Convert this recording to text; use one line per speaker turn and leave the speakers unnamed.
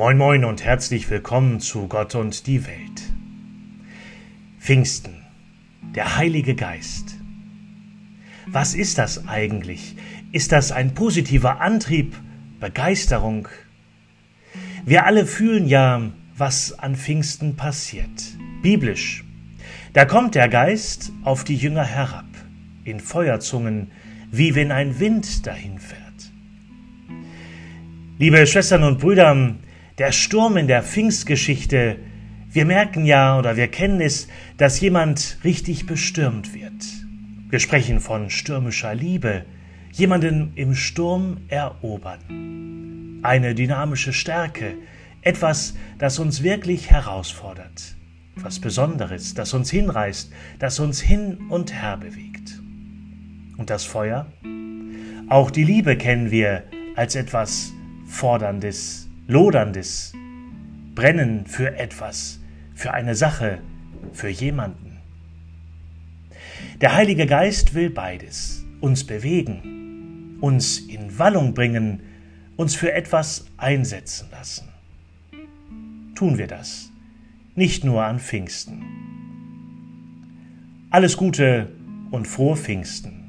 Moin moin und herzlich willkommen zu Gott und die Welt. Pfingsten, der Heilige Geist. Was ist das eigentlich? Ist das ein positiver Antrieb, Begeisterung? Wir alle fühlen ja, was an Pfingsten passiert. Biblisch. Da kommt der Geist auf die Jünger herab, in Feuerzungen, wie wenn ein Wind dahinfährt. Liebe Schwestern und Brüder, der Sturm in der Pfingstgeschichte, wir merken ja oder wir kennen es, dass jemand richtig bestürmt wird. Wir sprechen von stürmischer Liebe, jemanden im Sturm erobern. Eine dynamische Stärke, etwas, das uns wirklich herausfordert, was Besonderes, das uns hinreißt, das uns hin und her bewegt. Und das Feuer? Auch die Liebe kennen wir als etwas Forderndes, Loderndes, Brennen für etwas, für eine Sache, für jemanden. Der Heilige Geist will beides, uns bewegen, uns in Wallung bringen, uns für etwas einsetzen lassen. Tun wir das, nicht nur an Pfingsten. Alles Gute und frohe Pfingsten.